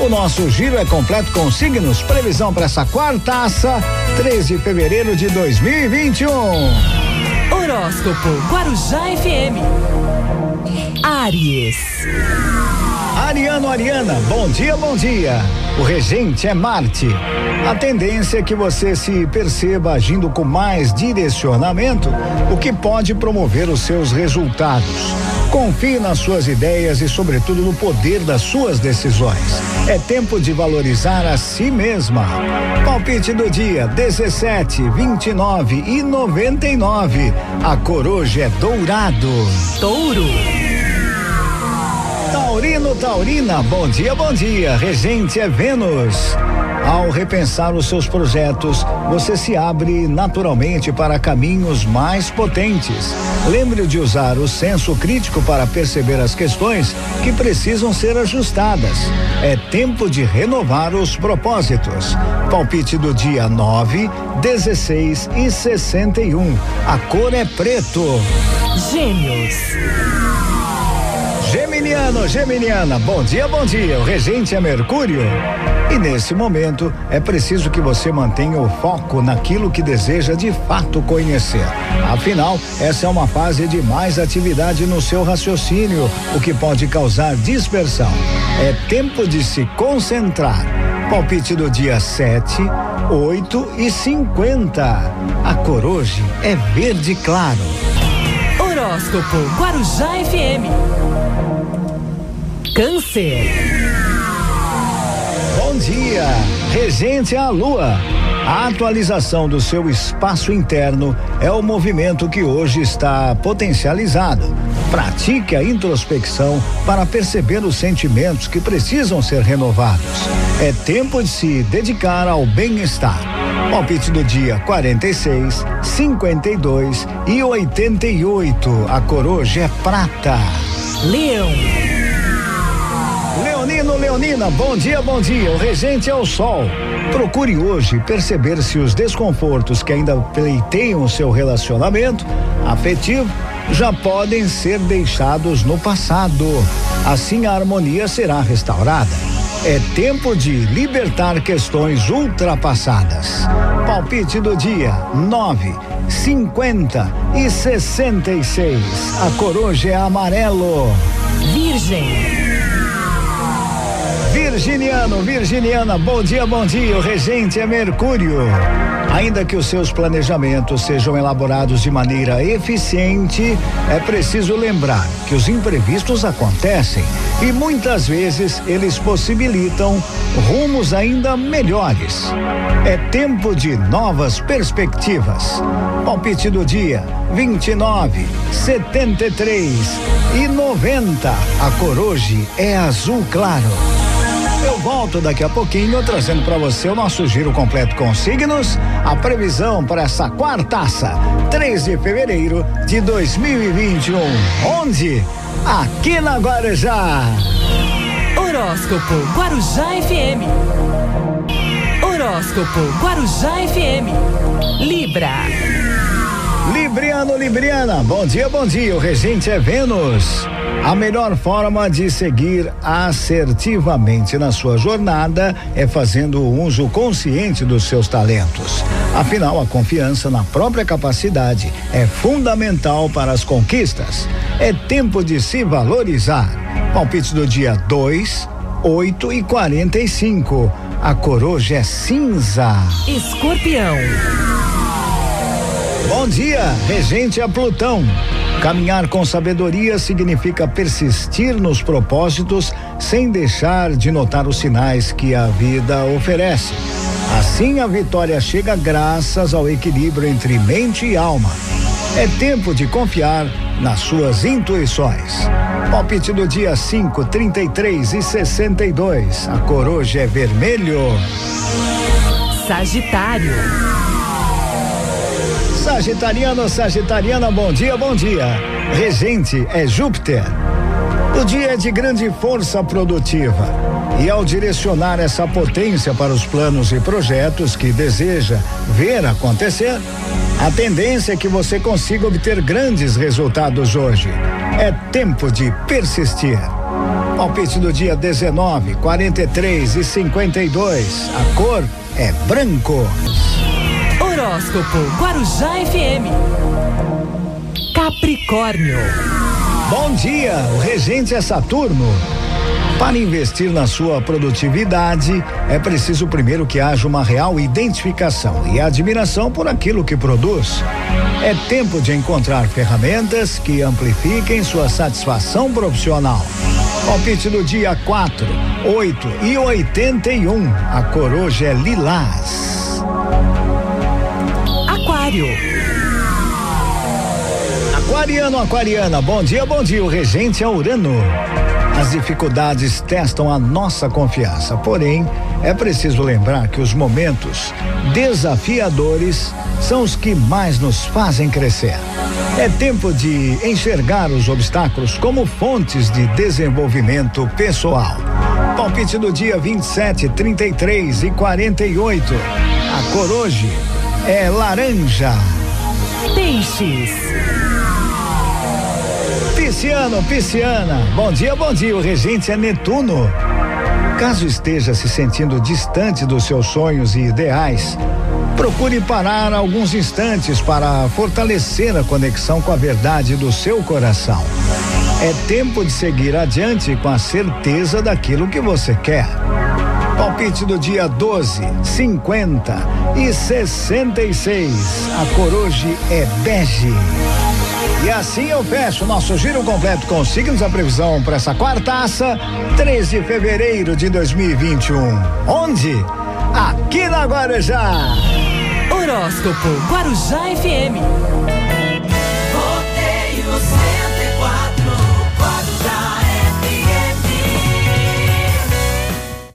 O nosso giro é completo com signos. Previsão para essa quartaça, 13 de fevereiro de 2021. Horóscopo Guarujá FM. Aries. Ariano, Ariana, bom dia, bom dia. O regente é Marte. A tendência é que você se perceba agindo com mais direcionamento, o que pode promover os seus resultados. Confie nas suas ideias e, sobretudo, no poder das suas decisões. É tempo de valorizar a si mesma. Palpite do dia: 17, 29 e 99. A coroja é dourado. Touro. Taurino, Taurina, bom dia, bom dia. Regente é Vênus. Ao repensar os seus projetos, você se abre naturalmente para caminhos mais potentes. Lembre de usar o senso crítico para perceber as questões que precisam ser ajustadas. É tempo de renovar os propósitos. Palpite do dia 9, 16 e 61. A cor é preto. Gêmeos. Geminiano, Geminiana, bom dia, bom dia. O regente é Mercúrio. E nesse momento é preciso que você mantenha o foco naquilo que deseja de fato conhecer. Afinal, essa é uma fase de mais atividade no seu raciocínio, o que pode causar dispersão. É tempo de se concentrar. Palpite do dia 7, 8 e 50. A cor hoje é verde claro. Horóscopo Guarujá FM. Câncer. Bom dia, regente a lua. A atualização do seu espaço interno é o movimento que hoje está potencializado. Pratique a introspecção para perceber os sentimentos que precisam ser renovados. É tempo de se dedicar ao bem-estar. Palpite do dia 46, 52 e 88. A coroja é prata. Leão. Leonina, bom dia, bom dia. O regente é o sol. Procure hoje perceber se os desconfortos que ainda pleiteiam o seu relacionamento afetivo já podem ser deixados no passado. Assim a harmonia será restaurada. É tempo de libertar questões ultrapassadas. Palpite do dia: 9, 50 e 66. A coroja é amarelo. Virgem. Virginiano, Virginiana, bom dia, bom dia. O regente é Mercúrio. Ainda que os seus planejamentos sejam elaborados de maneira eficiente, é preciso lembrar que os imprevistos acontecem e muitas vezes eles possibilitam rumos ainda melhores. É tempo de novas perspectivas. Palpite do dia: 29, 73 e 90. A cor hoje é azul claro. Eu volto daqui a pouquinho trazendo para você o nosso giro completo com signos, a previsão para essa quartaça, 3 de fevereiro de 2021. Onde? Aqui na Guarujá. Horóscopo Guarujá FM. Horóscopo Guarujá FM. Libra. Libriano, Libriana, bom dia, bom dia. O regente é Vênus. A melhor forma de seguir assertivamente na sua jornada é fazendo uso consciente dos seus talentos. Afinal, a confiança na própria capacidade é fundamental para as conquistas. É tempo de se valorizar. Palpite do dia 2, 8 e 45. A coroja é cinza. Escorpião. Bom dia, regente a Plutão. Caminhar com sabedoria significa persistir nos propósitos sem deixar de notar os sinais que a vida oferece. Assim a vitória chega graças ao equilíbrio entre mente e alma. É tempo de confiar nas suas intuições. Palpite do dia 5, 33 e 62. A coroja é vermelho. Sagitário. Sagitariano, Sagitariana, bom dia, bom dia. Regente é Júpiter. O dia é de grande força produtiva. E ao direcionar essa potência para os planos e projetos que deseja ver acontecer, a tendência é que você consiga obter grandes resultados hoje. É tempo de persistir. Palpite do dia 19, 43 e 52. A cor é branco. Horóscopo Guarujá FM. Capricórnio. Bom dia, o regente é Saturno. Para investir na sua produtividade, é preciso primeiro que haja uma real identificação e admiração por aquilo que produz. É tempo de encontrar ferramentas que amplifiquem sua satisfação profissional. Palpite do dia 4, 8 e 81. A cor hoje é lilás. Aquário. Aquariano, aquariana, bom dia, bom dia. O regente é Urano. As dificuldades testam a nossa confiança, porém, é preciso lembrar que os momentos desafiadores são os que mais nos fazem crescer. É tempo de enxergar os obstáculos como fontes de desenvolvimento pessoal. Palpite do dia 27, 33 e 48. A cor hoje é laranja. Peixes. Pisciano, pisciana. Bom dia, bom dia. O regente é Netuno. Caso esteja se sentindo distante dos seus sonhos e ideais, procure parar alguns instantes para fortalecer a conexão com a verdade do seu coração. É tempo de seguir adiante com a certeza daquilo que você quer. Palpite do dia 12, 50 e 66. A cor hoje é bege. E assim eu fecho nosso giro completo com signos a previsão para essa quartaça, 3 de fevereiro de 2021. Onde? Aqui na Guarujá. Horóscopo Guarujá FM.